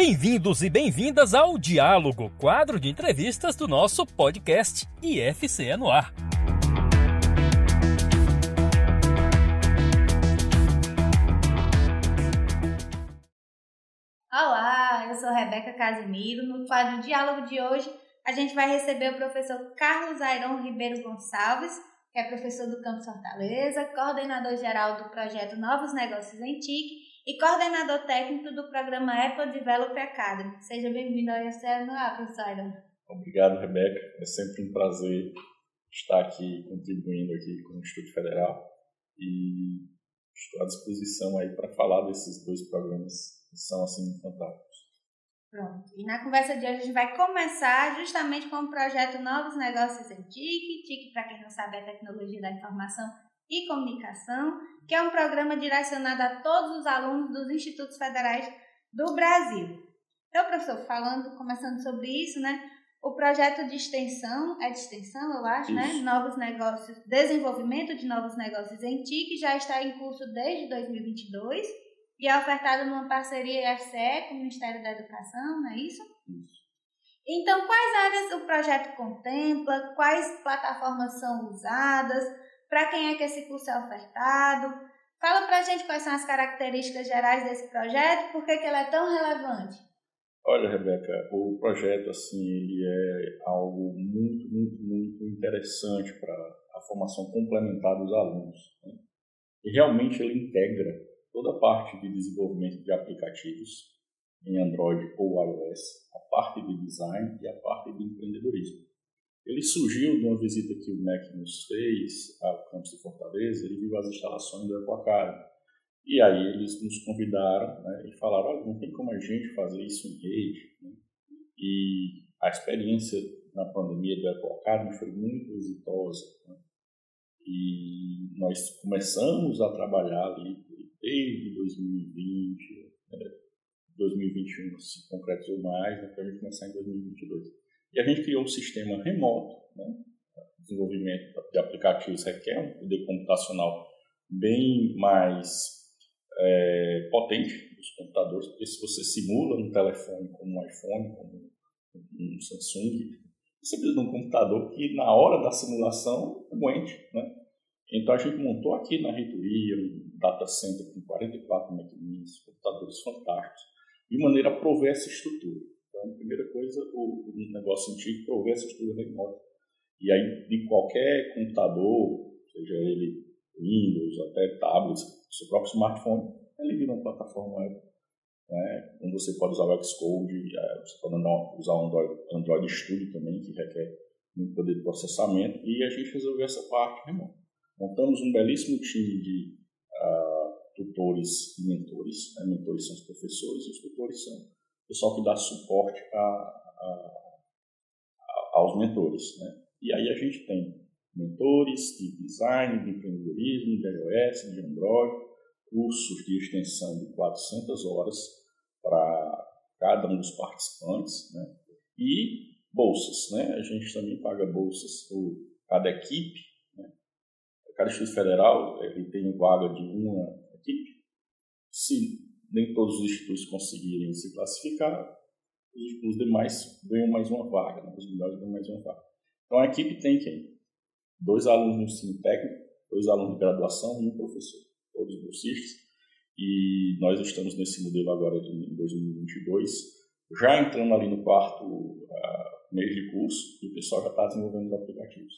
Bem-vindos e bem-vindas ao Diálogo, quadro de entrevistas do nosso podcast IFCE no ar. Olá, eu sou Rebeca Casimiro. No quadro Diálogo de hoje, a gente vai receber o professor Carlos Airon Ribeiro Gonçalves, que é professor do Campus Fortaleza, coordenador geral do projeto Novos Negócios em TIC e coordenador técnico do programa Apple Developer Academy. Seja bem-vindo ao IFCE no ar, professor Obrigado, Rebeca. É sempre um prazer estar aqui contribuindo aqui com o Instituto Federal e estou à disposição aí para falar desses dois programas que são assim fantásticos. Pronto. E na conversa de hoje a gente vai começar justamente com o projeto Novos Negócios em TIC. TIC, para quem não sabe, é a tecnologia da informação e Comunicação, que é um programa direcionado a todos os alunos dos institutos federais do Brasil. Então, professor, falando, começando sobre isso, né? O projeto de extensão, é de extensão, eu acho, né? isso. né? Novos negócios, desenvolvimento de novos negócios em TIC já está em curso desde 2022 e é ofertado numa parceria IFCE com o Ministério da Educação, não é isso? Isso. Então, quais áreas o projeto contempla? Quais plataformas são usadas? Para quem é que esse curso é ofertado. Fala para a gente quais são as características gerais desse projeto, por que, que ele é tão relevante. Olha, Rebeca, o projeto assim ele é algo muito, muito, muito interessante para a formação complementar dos alunos. Né? E realmente ele integra toda a parte de desenvolvimento de aplicativos em Android ou iOS, a parte de design e a parte de empreendedorismo. Ele surgiu de uma visita que o MEC nos fez ao campus de Fortaleza, ele viu as instalações do Ecoacário. E aí eles nos convidaram né, e falaram, olha, não tem como a gente fazer isso em rede. Né? E a experiência na pandemia do Ecoacário foi muito exitosa. Né? E nós começamos a trabalhar ali desde 2020, né? 2021 se concretizou mais, né, para a gente começar em 2022. E a gente criou um sistema remoto. Né? Desenvolvimento de aplicativos requer um poder computacional bem mais é, potente dos computadores, porque se você simula um telefone como um iPhone, como um Samsung, você precisa de um computador que na hora da simulação aguente. Né? Então a gente montou aqui na reitoria um data center com 44 maquininhas, computadores fantásticos, de maneira a prover essa estrutura. Então, a primeira coisa, o, o negócio antigo prover essa estrutura remota. E aí, de qualquer computador, seja ele Windows, até tablets, seu próprio smartphone, ele vira uma plataforma web. Né? Onde você pode usar o Xcode, é, você pode usar o Android, Android Studio também, que requer muito poder de processamento, e a gente resolveu essa parte remota. Montamos um belíssimo time de uh, tutores e mentores. Né? Mentores são os professores e os tutores são pessoal que dá suporte a, a, a, aos mentores. Né? E aí a gente tem mentores de design, de empreendedorismo, de iOS, de Android, cursos de extensão de 400 horas para cada um dos participantes, né? e bolsas. Né? A gente também paga bolsas por cada equipe. Né? Cada Instituto Federal ele tem vaga de uma equipe. Se nem todos os institutos conseguirem se classificar, os, demais ganham mais uma vaga, né? os melhores ganham mais uma vaga. Então a equipe tem quem? Dois alunos no ensino técnico, dois alunos de graduação e um professor, todos bolsistas. E nós estamos nesse modelo agora em 2022, já entrando ali no quarto uh, mês de curso, e o pessoal já está desenvolvendo os aplicativos.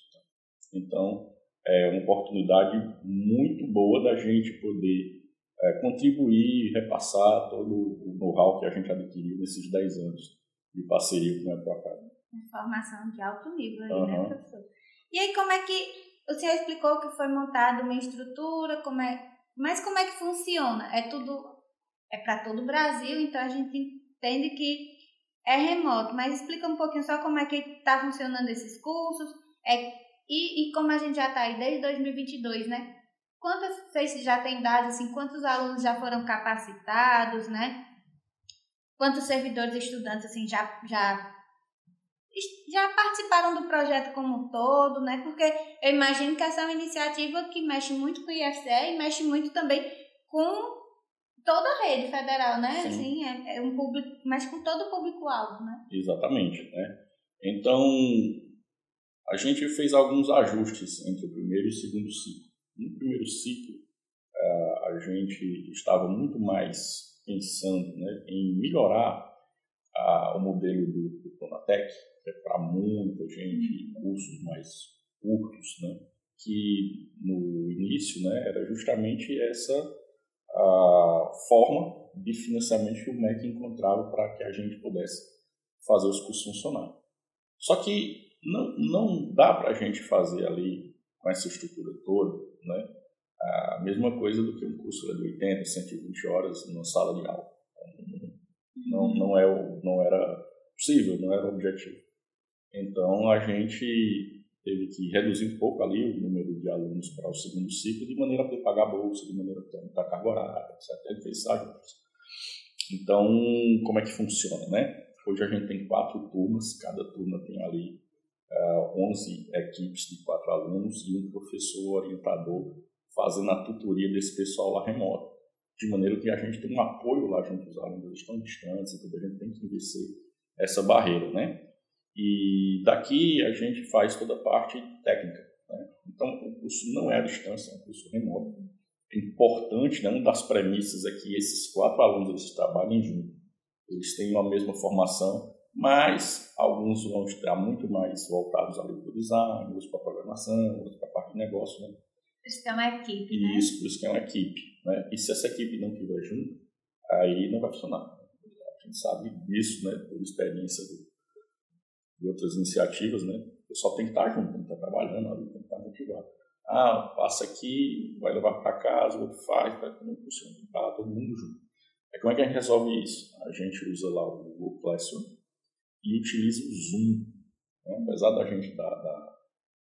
Então, é uma oportunidade muito boa da gente poder é, contribuir e repassar todo o know-how que a gente adquiriu nesses 10 anos de parceria com a Ecoacademy. Informação de alto nível aí, uhum. né, professor? E aí, como é que o senhor explicou que foi montada uma estrutura, como é, mas como é que funciona? É tudo, é para todo o Brasil, então a gente entende que é remoto, mas explica um pouquinho só como é que está funcionando esses cursos, é, e, e como a gente já está aí desde 2022, né? Quantas vocês já têm dado assim, quantos alunos já foram capacitados, né? Quantos servidores e estudantes assim já já já participaram do projeto como um todo, né? Porque eu imagino que essa é uma iniciativa que mexe muito com o IFCE e mexe muito também com toda a rede federal, né? Sim. Assim, é, é, um público, mas com todo o público-alvo, né? Exatamente, né? Então, a gente fez alguns ajustes entre o primeiro e o segundo ciclo. No primeiro ciclo, a gente estava muito mais pensando né, em melhorar o modelo do, do Pronatec, que é para muita gente, cursos mais curtos, né, que no início né, era justamente essa a forma de financiamento que o MEC encontrava para que a gente pudesse fazer os cursos funcionar. Só que não, não dá para a gente fazer ali com essa estrutura toda, né, a mesma coisa do que um curso de 80, 120 horas numa sala de aula. Não, não, é, não era possível, não era o objetivo. Então a gente teve que reduzir um pouco ali o número de alunos para o segundo ciclo, de maneira a poder pagar a bolsa, de maneira a poder carga horária, etc. Então, como é que funciona, né? Hoje a gente tem quatro turmas, cada turma tem ali uh, ah, 11 equipes de quatro alunos e um professor orientador fazendo a tutoria desse pessoal lá remoto. De maneira que a gente tem um apoio lá junto aos alunos, eles estão distantes, então a gente tem que vencer essa barreira, né? E daqui a gente faz toda a parte técnica. Né? Então, o curso não é à distância, é um curso remoto. É importante, né? uma das premissas é que esses quatro alunos eles trabalhem juntos. Eles têm a mesma formação, mas alguns vão estar muito mais voltados ali para o design, outros para a programação, outros para a parte de negócio. Né? Por isso que é uma equipe, né? Isso, por isso que é uma equipe. Né? E se essa equipe não estiver junto, aí não vai funcionar. A gente sabe disso, né? Por experiência de, outras iniciativas, né? O pessoal tem que estar junto, tem que estar trabalhando ali, tem que estar motivado. Ah, passa aqui, vai levar para casa, o outro faz, vai não funciona, estar todo mundo junto. É como é que a gente resolve isso? A gente usa lá o Google Classroom e utiliza o Zoom. Né? Apesar da gente dar, dar,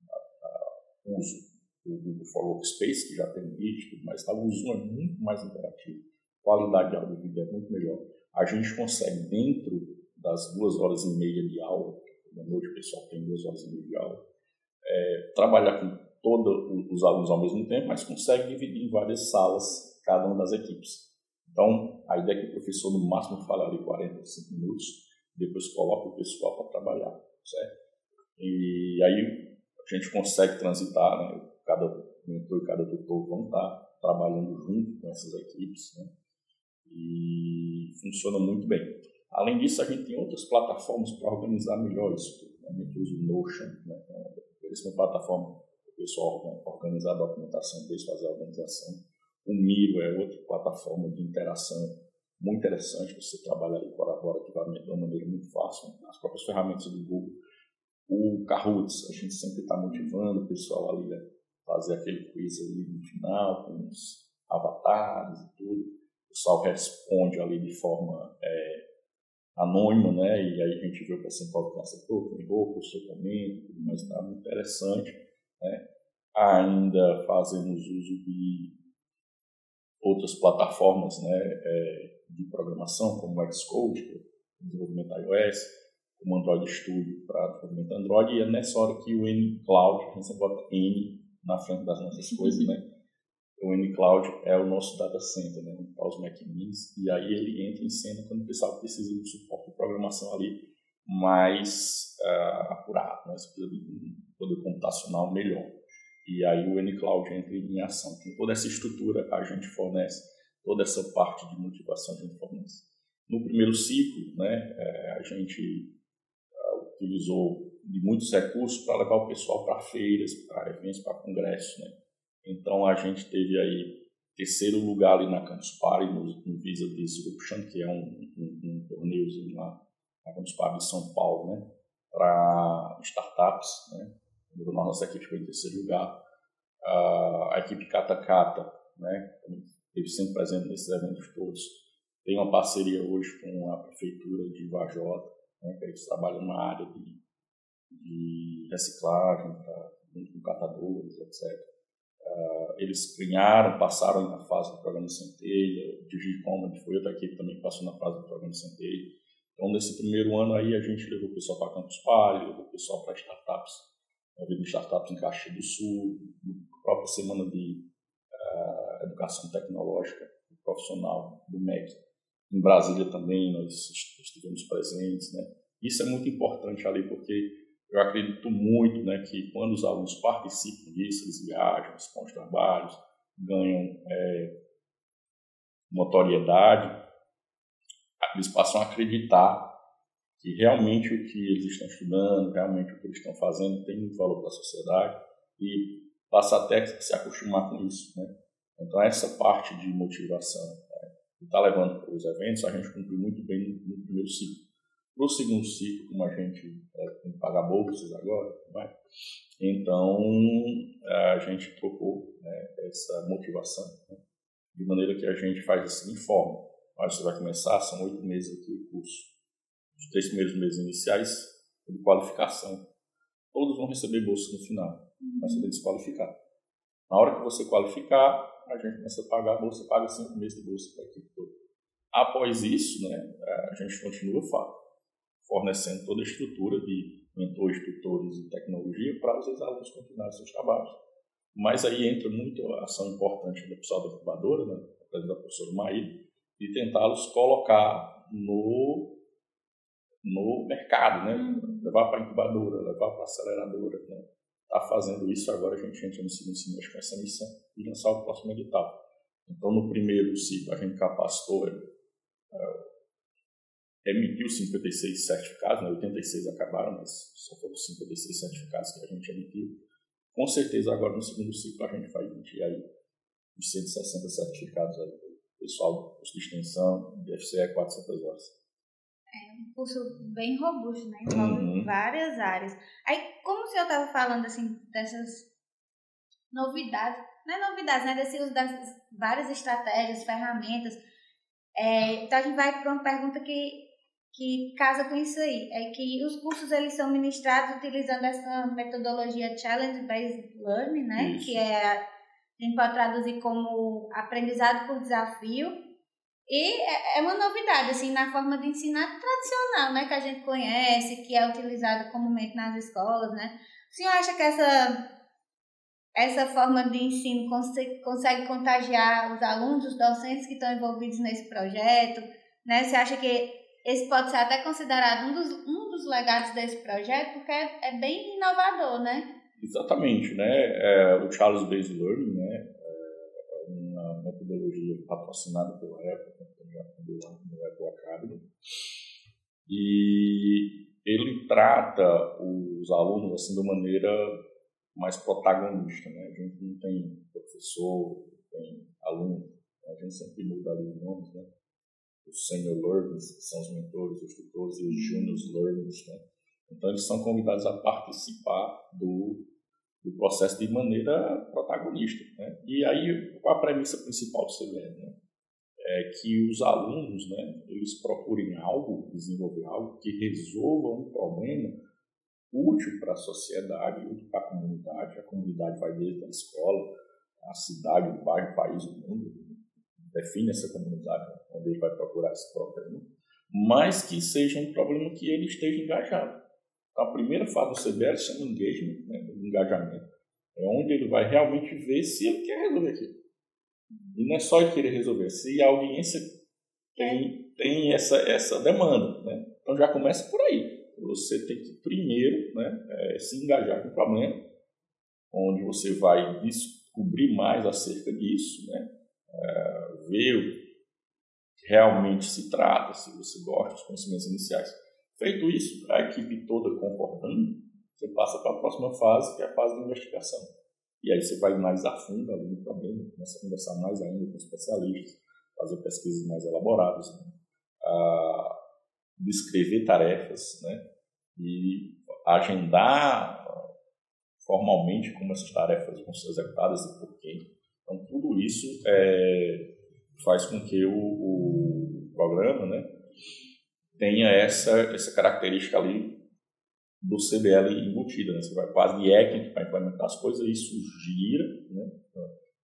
dar, uso do Google for Workspace, que já tem vídeo, mas tá, o Zoom é muito mais interativo, a qualidade de áudio e vídeo é muito melhor. A gente consegue, dentro das duas horas e meia de aula, na noite o pessoal tem duas horas e meia de aula, é, trabalhar com todos os alunos ao mesmo tempo, mas consegue dividir em várias salas cada uma das equipes. Então, a ideia é que o professor, no máximo, fale ali 45 minutos, depois coloca o pessoal para trabalhar, certo? E aí a gente consegue transitar, né? cada mentor e cada tutor vão estar trabalhando junto com essas equipes, né? e funciona muito bem. Além disso, a gente tem outras plataformas para organizar melhor isso. Né? A gente usa o Notion, né? é uma plataforma para o pessoal organizar a documentação, deles fazer a organização. O Miro é outra plataforma de interação muito interessante, você trabalhar colaborativamente de uma maneira muito fácil. As próprias ferramentas do Google. O Kahoots, a gente sempre está motivando o pessoal ali né? fazer aquele quiz ali no final, com os avatares e tudo. O pessoal responde ali de forma é, anônima, né? E aí a gente vê o percentual que acertou, que errou, o seu comento, tudo mais, está muito interessante, né? Ainda fazemos uso de outras plataformas, né? É, de programação, como o Xcode, é desenvolvimento iOS, como Android Studio para desenvolvimento Android, e é nessa hora que o N Cloud, a gente bota N na frente das nossas coisas, né? O nCloud é o nosso data center, né? Para os Mac Minis, e aí ele entra em cena quando o pessoal precisa de suporte de programação ali mais uh, apurado, né? Você precisa de um poder computacional melhor. E aí o nCloud entra em ação. Com toda essa estrutura a gente fornece, toda essa parte de motivação gente fornece. No primeiro ciclo, né, eh, a gente uh, utilizou de muitos recursos para levar o pessoal para feiras, para eventos, para congressos. Né? Então a gente teve aí terceiro lugar ali na Campus Party, no, no Visa Disruption, que é um, um, um lá na Campus Party de São Paulo, né? para startups. Né? A nossa equipe foi em terceiro lugar. Uh, a equipe Cata Cata, né? Esteve sempre presente nesses eventos todos. Tem uma parceria hoje com a Prefeitura de Vajota, né? que eles trabalham na área de de reciclagem, pra, com catadores, etc. Uh, ah, eles ganharam, passaram na fase do programa Centelha, o Digicomand foi outra equipe também que passou na fase do programa Centelha. Então, nesse primeiro ano aí, a gente levou o pessoal para Campus Party, levou o pessoal para startups, havendo startups em Caxias do Sul, própria semana de educação tecnológica, profissional do MEC. Em Brasília também nós estivemos presentes, né? Isso é muito importante ali porque eu acredito muito, né, que quando os alunos participam disso, eles viajam, os trabalhos, ganham é, notoriedade, eles passam a acreditar que realmente o que eles estão estudando, realmente o que eles estão fazendo tem muito valor para a sociedade e passa até a se acostumar com isso. Né? Então, essa parte de motivação né, que está levando para os eventos, a gente cumpriu muito bem no primeiro ciclo. Para o segundo ciclo, como a gente é, tem que pagar bolsas agora, né? então a gente trocou né, essa motivação, né? de maneira que a gente faz assim, informa. Mas você vai começar, são oito meses aqui o curso. Os três primeiros meses iniciais de qualificação. Todos vão receber bolsa no final, mas você tem que se qualificar. Na hora que você qualificar, a gente começa a pagar a bolsa, paga cinco meses de bolsa para a equipe toda. Após isso, né, a gente continua fornecendo toda a estrutura de mentores, tutores e tecnologia para os alunos continuarem seus trabalhos. Mas aí entra muito a ação importante do pessoal da incubadora, né, da professora Maíra, de tentá-los colocar no, no mercado, né? Levar para a incubadora, levar para a aceleradora. Né? Está fazendo isso agora, a gente entra no segundo semestre com essa missão e lançar o próximo edital. Então, no primeiro ciclo, a gente capacitou, é, emitiu 56 certificados, né? 86 acabaram, mas só foram 56 certificados que a gente emitiu. Com certeza, agora no segundo ciclo, a gente vai emitir aí os 160 certificados aí, pessoal do curso de extensão, de FCE 400 horas. É um curso bem robusto, né? Envolve uhum. várias áreas. Aí, como o senhor estava falando, assim, dessas novidades, não é novidades, né? Desse uso das várias estratégias, ferramentas, é, então a gente vai para uma pergunta que que casa com isso aí, é que os cursos eles são ministrados utilizando essa metodologia Challenge Based Learning, né? Isso. Que é a gente pode traduzir como aprendizado por desafio. E é, é uma novidade, assim, na forma de ensinar tradicional, né? Que a gente conhece, que é utilizado comumente nas escolas, né? O senhor acha que essa, essa forma de ensino consegue, consegue contagiar os alunos, os docentes que estão envolvidos nesse projeto, né? Você acha que esse pode ser até considerado um dos, um dos legados desse projeto, porque é, é bem inovador, né? Exatamente, né? É, o Charles Based Learning, né? É uma metodologia patrocinada pela Apple, lá no Apple Academy. E ele trata os alunos assim de maneira mais protagonista, né? A gente não tem professor, tem aluno, a gente sempre muda ali os nomes, né? os senior learners, que são os mentores, os tutores, e os junior learners, né? Então, eles são convidados a participar do, do processo de maneira protagonista. Né? E aí, qual a premissa principal do CBN? Né? É que os alunos, né, eles procurem algo, desenvolver algo que resolva um problema útil para a sociedade, útil para a comunidade. A comunidade vai desde a escola, a cidade, o bairro, o país, o mundo define essa comunidade onde ele vai procurar esse problema, mas que seja um problema que ele esteja engajado. Então, a primeira fase do CBL chama engagement, né, engajamento. É onde ele vai realmente ver se ele quer resolver aquilo. E não é só ele querer resolver, se a audiência tem, tem essa, essa demanda. Né? Então já começa por aí. Você tem que primeiro né, é, se engajar com o problema, onde você vai descobrir mais acerca disso, né? É, ver o que realmente se trata, se você gosta dos conhecimentos iniciais. Feito isso, a equipe toda concordando, você passa para a próxima fase, que é a fase de investigação. E aí você vai mais a fundo ali no problema, começa a conversar mais ainda com especialistas, fazer pesquisas mais elaboradas, né? ah, descrever tarefas, né? E agendar formalmente como essas tarefas vão ser executadas e por quem. Então, tudo isso é, faz com que o, o programa né, tenha essa, essa característica ali do CBL embutida. Né? Você vai quase de hacking para implementar as coisas, isso gira. Né?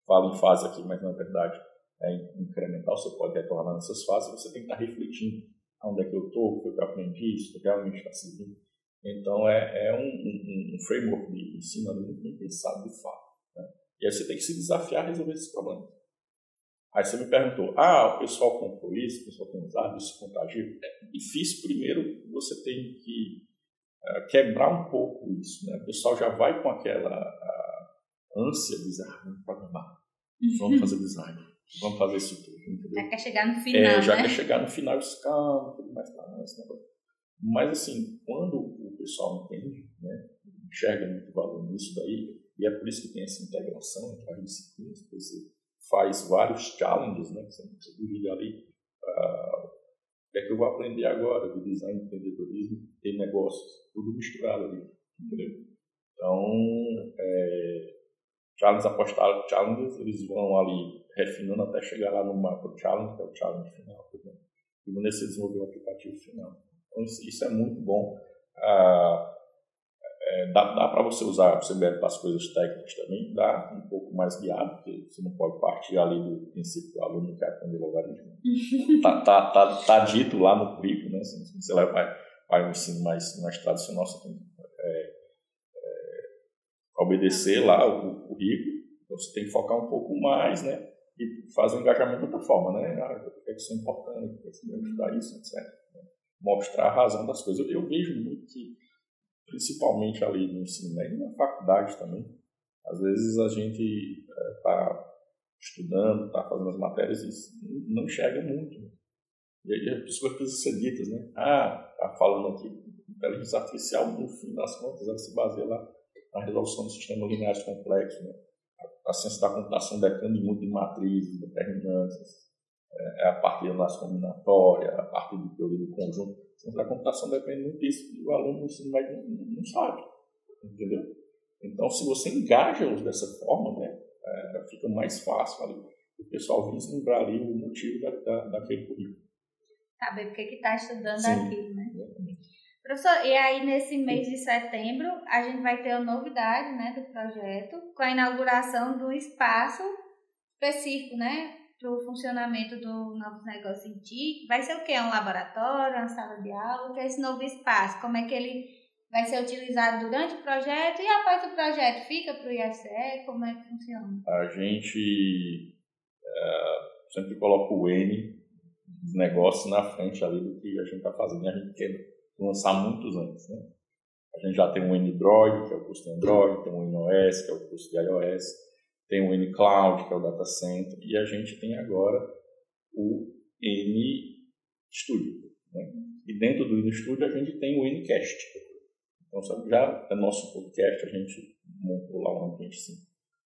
Falo em fase aqui, mas na verdade é incremental, você pode retornar nessas fases, você tem que estar refletindo onde é que eu estou, o que eu aprendi, isso realmente está seguindo. Então, é, é um, um, um framework de ensino muito bem pensado de fato. E aí você tem que se desafiar a resolver esses problemas. Aí você me perguntou, ah, o pessoal comprou isso, o pessoal tem usado, isso contagia. É difícil, primeiro, você tem que quebrar um pouco isso. Né? O pessoal já vai com aquela ânsia de dizer, ah, vamos programar, vamos fazer design, vamos fazer isso tudo. Entendeu? Já quer chegar no final, é, já né? quer chegar no final, e calma, tudo mais, calma, esse negócio. Mas, assim, quando o pessoal entende, né, enxerga muito valor nisso daí, e é por isso que tem essa integração entre as disciplinas, você faz vários challenges, né, que você divide ali, uh, o que é que eu vou aprender agora de design, empreendedorismo e negócios, tudo misturado ali, entendeu? Então, é, challenges após challenges, eles vão ali refinando até chegar lá no macro challenge, que é o challenge final, e nesse desenvolver o aplicativo final. Então, isso é muito bom. Ah, é, dá, dá para você usar o CBL para as coisas técnicas também, dá um pouco mais guiado, porque você não pode partir ali do princípio que o aluno quer aprender logaritmo. tá, tá, tá, tá, dito lá no currículo, né? Se você vai, vai no ensino mais, mais tradicional, você tem que é, é, obedecer lá o currículo, então você tem que focar um pouco mais, né? E fazer o engajamento de outra forma, né? Ah, o que é que isso é importante, o que é que estudar isso, etc mostrar a razão das coisas. Eu, eu vejo muito que, principalmente ali no ensino médio e na faculdade também, às vezes a gente está é, estudando, está fazendo as matérias e não enxerga muito. Né? E aí as pessoas precisam ser ditas, né? Ah, está falando aqui, inteligência artificial, no fim das contas, ela se baseia lá na resolução de sistemas lineares complexos, né? A, ciência da computação depende muito de matrizes, determinantes, é, é a partir da combinatória, a partir do teoria do conjunto. A computação depende muito disso e o aluno no ensino médio não, não, sabe, entendeu? Então, se você engaja-os dessa forma, né, é, fica mais fácil ali. O pessoal vislumbrar ali o motivo da, da, daquele currículo. Saber por que está estudando Sim, aquilo, né? Exatamente. Professor, e aí nesse mês de setembro a gente vai ter a novidade né, do projeto com a inauguração do espaço específico, né? Para o funcionamento do Novos Negócios em TIC? Vai ser o quê? Um laboratório, uma sala de aula? O que é esse novo espaço? Como é que ele vai ser utilizado durante o projeto e após o projeto fica para o IFCE? Como é que funciona? A gente é, sempre coloca o N dos negócios na frente ali do que a gente está fazendo. A gente quer lançar muitos antes, né? A gente já tem um N-Droid, que é o curso de Android, tem um N-OS, que é o curso de iOS tem o N-Cloud, que é o data center, e a gente tem agora o N-Studio. Né? E dentro do N-Studio a gente tem o N-Cast. Então, sabe, já é nosso podcast, a gente montou lá um ambiente assim,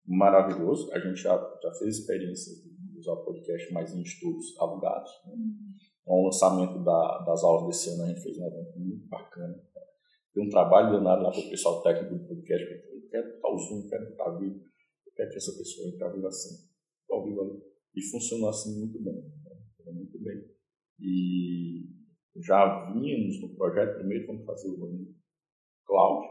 maravilhoso. A gente já, já fez experiência de usar podcast mais em estudos alugados. Né? Então, o lançamento da, das aulas desse ano a gente fez um evento muito bacana. Tem um trabalho danado lá para o pessoal técnico do podcast. Eu quero botar o Zoom, quero botar vídeo quer que essa pessoa entre ao vivo assim, ao vivo ali. E funcionou assim muito bem, né? muito bem. E já vínhamos no projeto, primeiro vamos fazer o cloud,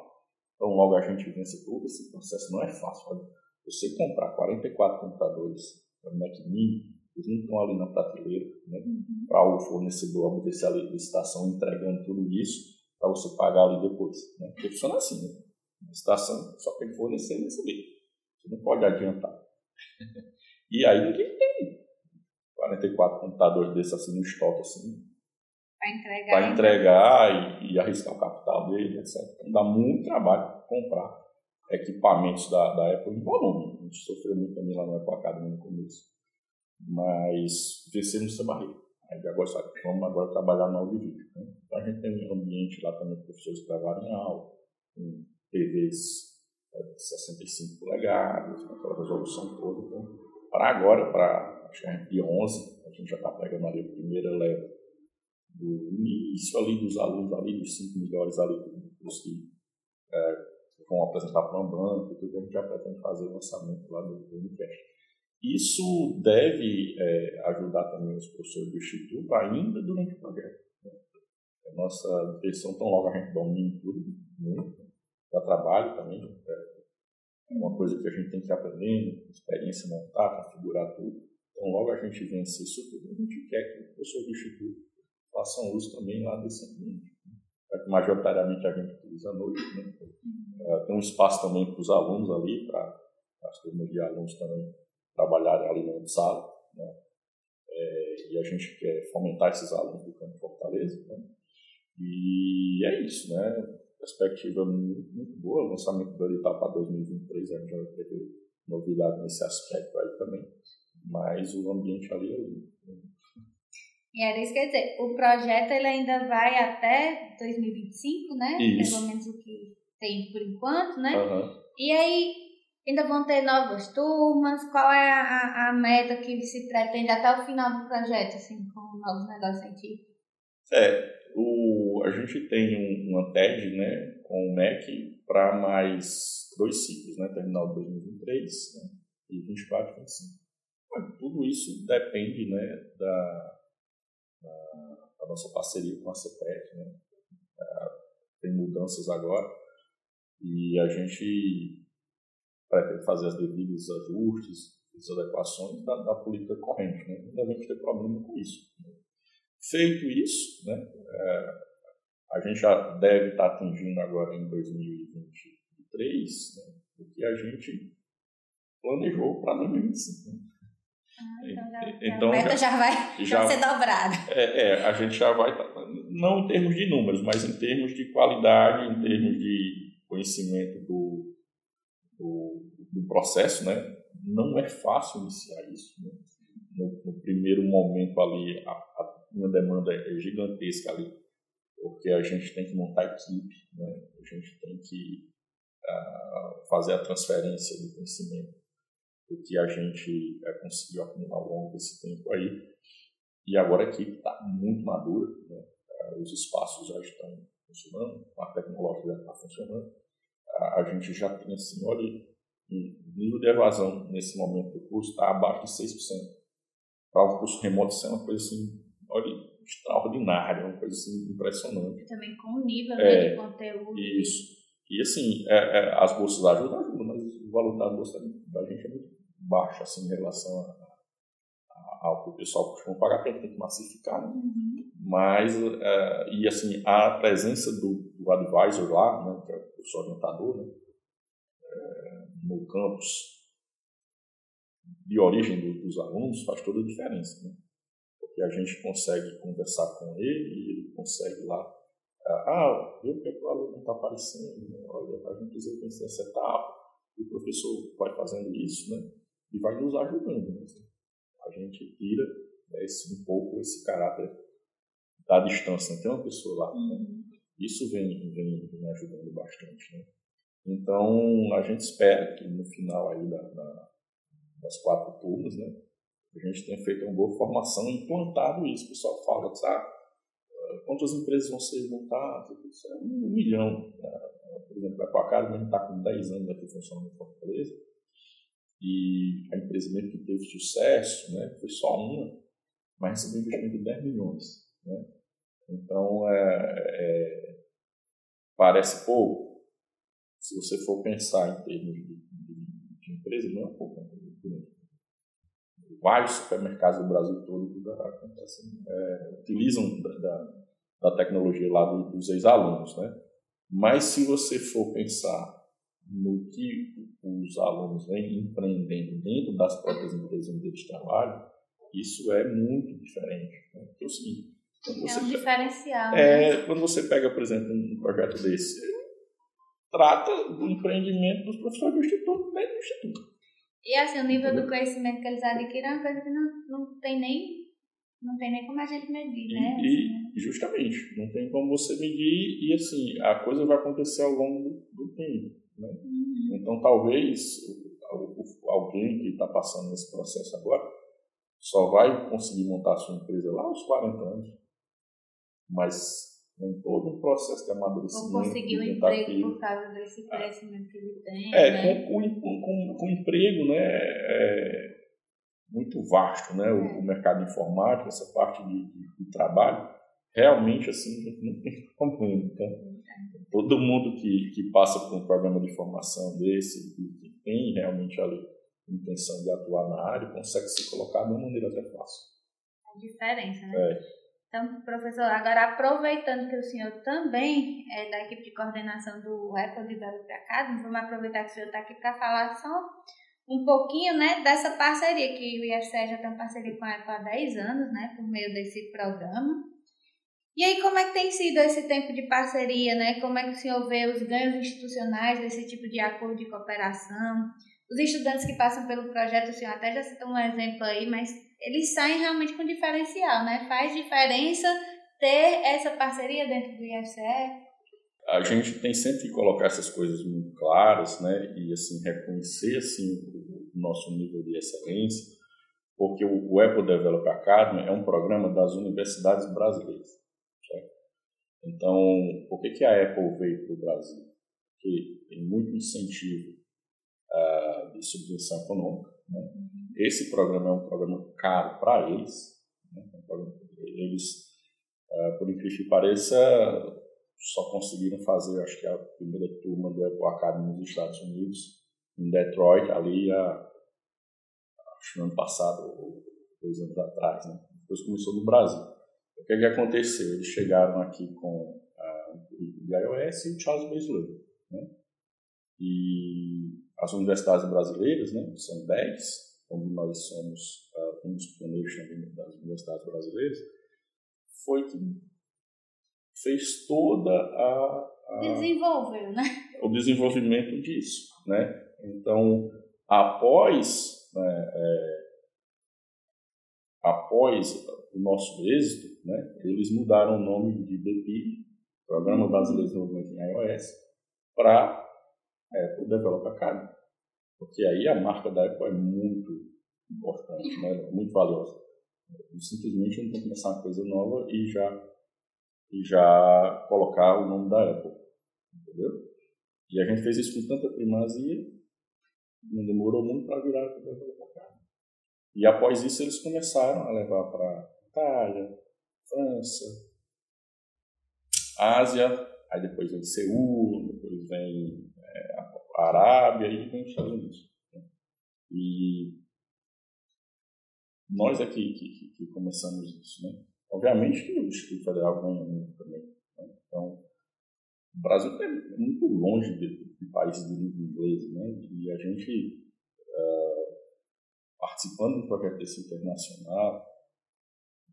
então logo a gente vence todo esse processo, não é fácil. Olha, você comprar 44 computadores para Mac Mini, eles não estão ali na prateleira, né? Uhum. para o fornecedor obedecer a licitação entregando tudo isso, para você pagar ali depois. Né? Porque funciona assim, né? A licitação só tem que fornecer e receber. Você não pode adiantar. e aí ninguém tem 44 computadores desses assim no estoque assim. Para entregar. Para entregar e, e, arriscar o capital dele, etc. Então dá muito trabalho comprar equipamentos da, da Apple em volume. A gente sofreu muito também lá no Apple Academy no começo. Mas vencemos essa barreira. Aí agora sabe, vamos agora trabalhar no vídeo. Né? Então a gente tem um ambiente lá também para professores gravarem aula, com TVs 65 polegadas, aquela resolução toda. Então, para agora, para acho que é dia 11, a gente já está pegando ali a primeira leva do início ali dos alunos ali, dos cinco melhores ali, dos que é, vão apresentar para uma banca, tudo a gente já pretende fazer o lançamento lá do, Unicast. Isso deve é, ajudar também os professores do Instituto ainda durante o projeto. Né? A nossa intenção, tão logo a gente domine tudo, muito, dá trabalho também. É uma coisa que a gente tem que aprender, experiência montar, configurar tudo. Então, logo a gente vence isso tudo, a gente quer que o professor do Instituto façam uso também lá desse ambiente. É que majoritariamente a gente utiliza à noite. Né? Tem um espaço também para os alunos ali, para as turmas de alunos também trabalharem ali na sala. Né? É, e a gente quer fomentar esses alunos do campo Fortaleza. Né? E é isso, né? Perspectiva muito, muito boa. O lançamento do edital para 2023 a gente vai ter novidade nesse aspecto aí também. Mas o ambiente ali é lindo. E era isso que quer dizer, o projeto ele ainda vai até 2025, né? Isso. Pelo menos o que tem por enquanto, né? Aham. E aí, ainda vão ter novas turmas? Qual é a, a, a meta que se pretende até o final do projeto, assim, com novos negócios científicos? É, o, a gente tem um, uma TED né, com o MEC para mais dois ciclos, né, terminal de 2023 né, e 24 e 25. Mas tudo isso depende né, da, da, da nossa parceria com a CEPET. Né. Ah, tem mudanças agora e a gente pretende fazer as devidas ajustes, as adequações da, da política corrente. Né. Não devemos ter problema com isso. Né. Feito isso, né, é, a gente já deve estar atingindo agora em 2023 né, o que a gente planejou para 2025. Né? Ah, então, já, Então, a meta já, vai, já- já ser dobrada. É, é, a gente já vai, tá- não em termos de números, mas em termos de qualidade, em termos de conhecimento do, do, do processo, né? Não é fácil iniciar isso. Né? No, no primeiro momento ali, a, a minha demanda gigantesca ali, porque a gente tem que montar equipe, né? a gente tem que ah, fazer a transferência do conhecimento do que a gente eh, conseguiu acumular ao longo desse tempo aí. E agora a equipe está muito madura, né? Ah, os espaços já estão funcionando, a tecnologia já está funcionando. A, a gente já tem, assim, olha, o nível de evasão nesse momento do curso está abaixo de 6%. Para um curso remoto, isso é uma coisa assim, olha, extraordinária, uma coisa assim, impressionante. Também com o nível É, né, de conteúdo. Isso. E assim, é, é, as bolsas ajudam, ajudam, mas o valor da bolsa da gente é muito baixo assim, em relação a- a- ao que o pessoal costuma pagar, porque a gente tem que massificar, né? Uhum. Mas, é, e assim, a presença do, do advisor lá, né, que é o professor orientador, né, é, no campus de origem do- dos alunos faz toda a diferença, né? Porque a gente consegue conversar com ele e ele consegue lá, ah, vê o que é que o aluno está aparecendo, né? olha, a gente precisa pensar essa etapa, e o professor vai fazendo isso, né? E vai nos ajudando, né? A gente tira né, esse, um pouco esse caráter da distância, né? tem uma pessoa lá, né? Uhum. isso vem, vem, vem ajudando bastante. Né? Então, a gente espera que no final aí da, da- das quatro turmas, né, a gente tenha feito uma boa formação e implantado isso. O pessoal fala, ah, quantas empresas vão ser montadas? É um milhão. né? Por exemplo, a Aquacado mesmo está com 10 anos aqui funcionando em Fortaleza e a empresa mesmo que teve sucesso né, foi só uma, mas recebeu um investimento de 10 milhões. Né? Então, é, é, parece pouco. Se você for pensar em termos de, de, de empresa, não é pouco. né? Vários supermercados do Brasil todo tudo acontece, é, utilizam da, da, da tecnologia lá do- dos ex-alunos. Né? Mas se você for pensar no que os alunos vêm empreendendo dentro das próprias empresas onde eles trabalham, isso é muito diferente. Né? Porque é o seguinte, quando É um diferencial. né? é, quando você pega, por exemplo, um projeto desse, trata do empreendimento dos professores do Instituto dentro do Instituto. E assim, o nível do conhecimento que eles adquirem é uma coisa que não, não tem nem não tem nem como a gente medir, né? E, e, justamente, não tem como você medir e assim, a coisa vai acontecer ao longo do, do tempo. Né? Uhum. Então, talvez alguém que está passando nesse processo agora só vai conseguir montar a sua empresa lá aos 40 anos. Mas tem todo um processo de Ou amadurecimento. conseguir um emprego tentativa. por causa desse crescimento que ele tem. É, né? com, com, com, com emprego, né, é muito vasto, né, o, o mercado informático, essa parte de, de, de trabalho, realmente, assim, a não tem problema, então, todo mundo que, que passa por um programa de formação desse, que, tem realmente ali intenção de atuar na área, consegue se colocar de uma maneira até fácil. A diferença, né? É. Então, professor, agora aproveitando que o senhor também é da equipe de coordenação do Apple Develop Academy, vamos aproveitar que o senhor está aqui para falar só um pouquinho, né, dessa parceria, que o IFCE já tem parceria com a Apple há 10 anos, né, por meio desse programa. E aí, como é que tem sido esse tempo de parceria, né? Como é que o senhor vê os ganhos institucionais desse tipo de acordo de cooperação? Os estudantes que passam pelo projeto, o senhor até já citou um exemplo aí, mas eles saem realmente com diferencial, né? Faz diferença ter essa parceria dentro do IFCE? A gente tem sempre que colocar essas coisas muito claras, né? E assim reconhecer assim o nosso nível de excelência, porque o Apple Developer Academy é um programa das universidades brasileiras. Certo? Então, por que, que a Apple veio para o Brasil? Porque tem muito incentivo uh, de subvenção econômica. Né? Esse programa é um programa caro para eles. Né? É eles, uh, por incrível que pareça, só conseguiram fazer, acho que a primeira turma do Apple Academy nos Estados Unidos, em Detroit, ali, a, acho que no ano passado, ou dois anos atrás. Né? Depois começou no Brasil. O que, é que aconteceu? Eles chegaram aqui com a, um currículo de iOS e o Charles Baszler. Né? E as universidades brasileiras, né, são 10, como nós somos uh, um dos pioneiros também das universidades brasileiras, foi que fez toda a, a desenvolveu, né? o desenvolvimento disso, né? Então, após né, é, após o nosso êxito, né, eles mudaram o nome de BPI, Programa Brasileiro de Desenvolvimento em iOS, para Apple Developer Academy. Porque aí a marca da Apple é muito importante, né? muito valiosa. Simplesmente não tem que começar uma coisa nova e já, e já colocar o nome da Apple. Entendeu? E a gente fez isso com tanta primazia, não demorou muito para virar Apple Developer Academy. E após isso eles começaram a levar para Itália, França, Ásia, aí depois vem Seul, depois vem é, a Arábia e vem os Estados Unidos. Né? E nós aqui que, que, começamos isso, né? Obviamente que o Instituto Federal ganha muito também. Né? Então, o Brasil é muito longe de, de países de língua inglesa, né? E a gente, uh, participando do projeto desse internacional,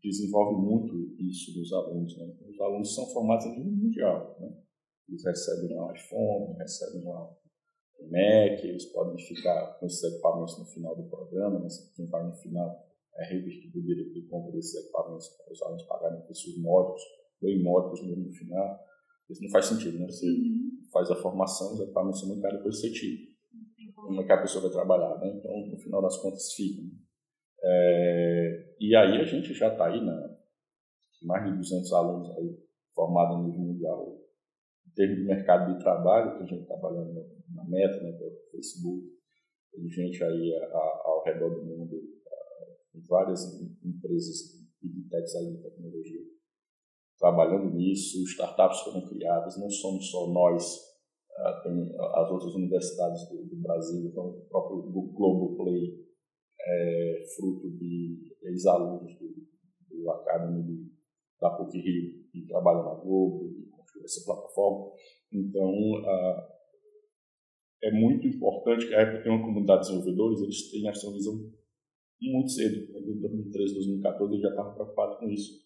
desenvolve muito isso nos alunos, né? Os alunos são formados a nível mundial, né? Eles recebem um iPhone, recebem um Mac, eles podem ficar com esses equipamentos no final do programa, mas quem vai no final é direito de compra desses equipamentos para os alunos pagarem por seus módulos, bem módulos mesmo no final. Isso não faz sentido, né? Você uhum. faz a formação, os equipamentos são muito caros, depois você tira. Como é que a pessoa vai trabalhar, né? Então, no final das contas, fica. Né? É, e aí a gente já está aí na mais de 200 alunos aí formados no nível mundial em termos de mercado de trabalho, tem gente trabalhando na Meta, né, pelo Facebook, tem gente aí a, a, ao redor do mundo, em várias empresas de techs aí de tecnologia trabalhando nisso, startups foram criadas, não somos só nós, tem as outras universidades do, do Brasil, então o próprio Global Play é fruto de ex-alunos do, do Academy da PUC Rio, que trabalham na Globo, e construíram essa plataforma. Então, uh, é muito importante que a Apple tenha uma comunidade de desenvolvedores, eles têm essa visão muito cedo. Em 2013, 2014, eles já estavam preocupados com isso,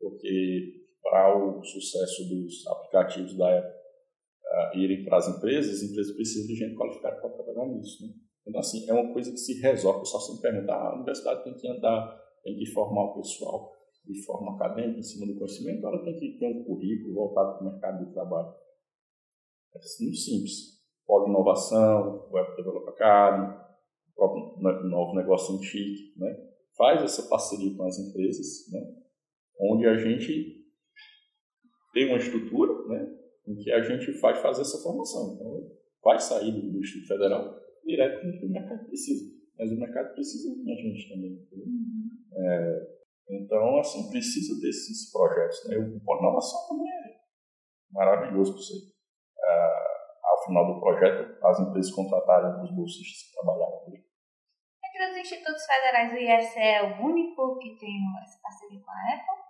porque para o sucesso dos aplicativos da Apple uh, irem para as empresas, as empresas precisam de gente qualificada para trabalhar nisso. Né? Então, assim, é uma coisa que se resolve. Só se perguntar, a universidade tem que andar, tem que formar o pessoal de forma acadêmica, em cima do conhecimento, ela tem que ter um currículo voltado para o mercado de trabalho. É muito simples. Polo inovação, Web Developer Academy, o próprio novo negócio em chique, né? Faz essa parceria com as empresas, né? Onde a gente tem uma estrutura, né? Em que a gente faz fazer essa formação. Então, vai sair do Instituto Federal direto no que o mercado precisa. Mas o mercado precisa da gente também. Uhum. É, então, assim, precisa desses projetos. Né? O inovação também é maravilhoso para você. Uh, ao final do projeto, as empresas contratarem os bolsistas que trabalharam ali. Entre os institutos federais, o IFCE é o único que tem essa parceria com a Apple?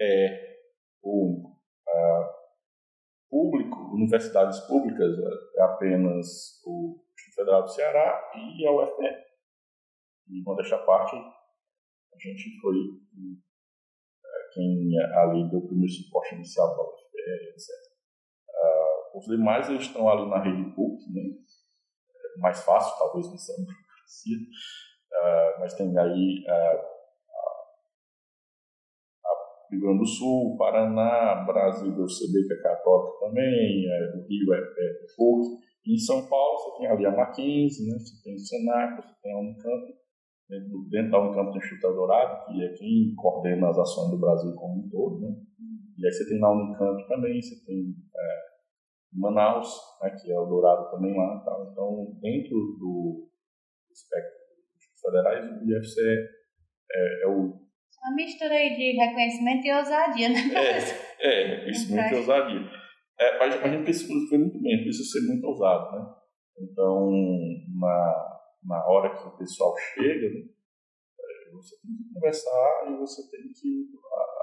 É o único. Uh, público, universidades públicas, é apenas o Federal do Ceará e a UFPE. E, modéstia à parte, a gente foi é, quem ali deu o primeiro suporte inicial para a UFPE, etc. Uh, os demais eles estão ali na rede PUC, né? É mais fácil, talvez, nessa democracia. Uh, mas tem aí uh, Rio Grande do Sul, Paraná, Brasil do CB, que é católico também, é, o Rio é, é. Em São Paulo, você tem ali a Mackenzie, né? você tem o Senac, você tem a Unicamp. Dentro, dentro da Unicamp tem o Instituto Dourado, que é quem coordena as ações do Brasil como um todo. Né? E aí você tem na Unicamp também, você tem é, Manaus, né, que é o Dourado também lá. Tá? Então, dentro do espectro dos federais, o IFC é, é o uma mistura aí de reconhecimento e ousadia, né? É, é reconhecimento e ousadia. É, mas a gente precisa fazer muito bem, precisa ser muito ousado, né? Então, na, na hora que o pessoal chega, né, é, você tem que conversar e você tem que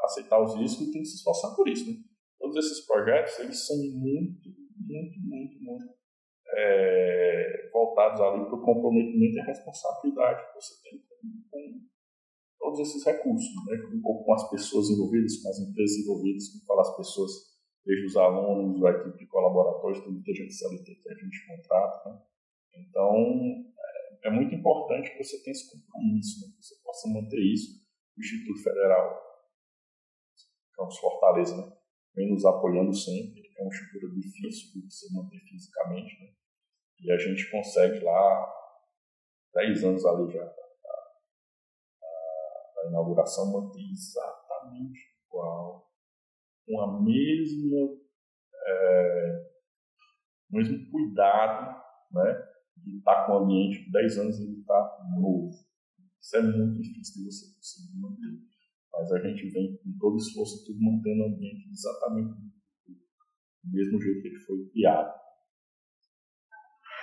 aceitar os riscos e tem que se esforçar por isso, né? Todos esses projetos, eles são muito, muito, muito, muito é, voltados ali para o comprometimento e a responsabilidade que você tem com, todos esses recursos, né? com as pessoas envolvidas, com as empresas envolvidas, com as pessoas, desde os alunos, a equipe de colaboradores, tem muita gente CLT que a gente contrata. Né? Então, é, é, muito importante que você tenha esse compromisso, né? que você possa manter isso. O Instituto Federal, é um Fortaleza, né? vem nos apoiando sempre, é uma estrutura difícil de você manter fisicamente, né? e a gente consegue lá, 10 anos ali já, inauguração manter exatamente igual, com a mesma, é, mesmo cuidado né, de estar com o ambiente de 10 anos ele está novo. Isso é muito difícil de você conseguir manter. Mas a gente vem com todo esforço, tudo mantendo o ambiente exatamente do mesmo jeito que ele foi criado.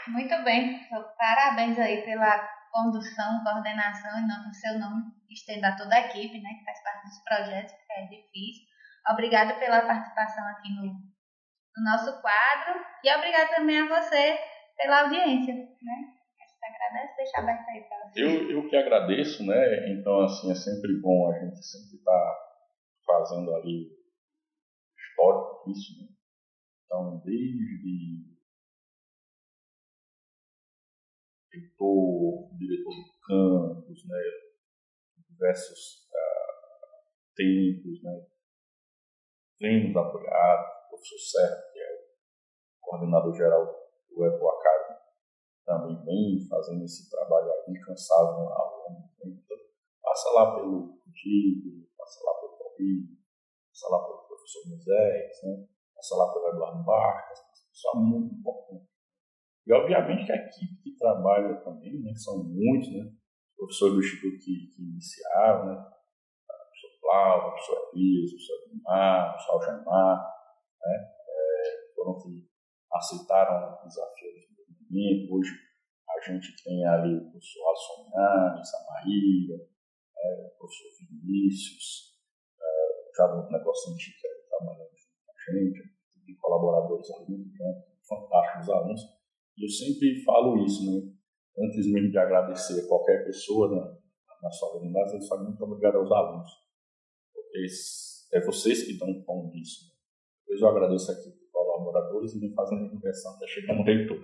Muito bem, parabéns aí pela condução, coordenação, em nome do seu nome, estendo a toda a equipe, né, que faz parte dos projetos, que é difícil. Obrigada pela participação aqui no, no nosso quadro e obrigada também a você pela audiência, né? Agradece, deixa aberto aí para você. Eu, eu que agradeço, né? Então, assim, é sempre bom a gente sempre estar tá fazendo ali histórico isso, né? Então, desde reitor, diretor do campus, né, diversos uh, técnicos, né, vem nos apoiar, o professor Serra, que é o coordenador geral do EPO Academy, também vem fazendo esse trabalho incansável ao longo do tempo. Então, passa lá pelo Digo, passa lá pelo Paulinho, passa lá pelo professor Moisés, né, passa lá pelo Eduardo Bastos, pessoal muito importante e, obviamente, que a equipe que trabalha também, né, são muitos, né, professores do Instituto que, que iniciaram, né, o professor Flávio, o professor Elias, o professor Guimar, o professor Algemar, né, é, foram que aceitaram o desafio do movimento. Hoje a gente tem ali o professor Alisson Yannis, a Maria, é, o professor Vinícius, é, já no negócio científico trabalhando com a gente, de colaboradores ali, né, fantásticos alunos. E eu sempre falo isso, né? Antes mesmo de agradecer qualquer pessoa na, na sua comunidade, eu falo muito obrigado aos alunos. Porque é vocês que conta disso. Né? Depois eu agradeço aqui os colaboradores e me fazendo a conversão até chegar no reitor.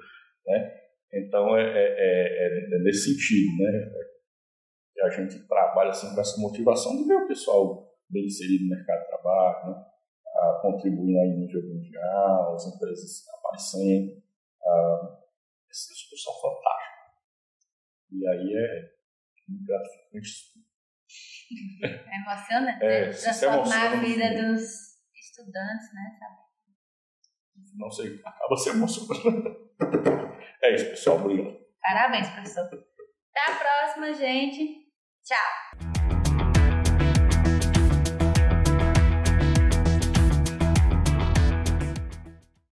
Né? Então, é, é, é, é, nesse sentido, né? Que a gente trabalha assim, com essa motivação de ver o pessoal bem inserido no mercado de trabalho, né? a contribuir aí no nível mundial, as empresas aparecendo. A, esses cursos são fantásticos. E aí é muito gratificante. É emocionante, é, né? Transformar a vida dos estudantes, né? Sabe? Não sei, acaba se emocionando. É isso, pessoal. Obrigado. Parabéns, professor. Até a próxima, gente. Tchau.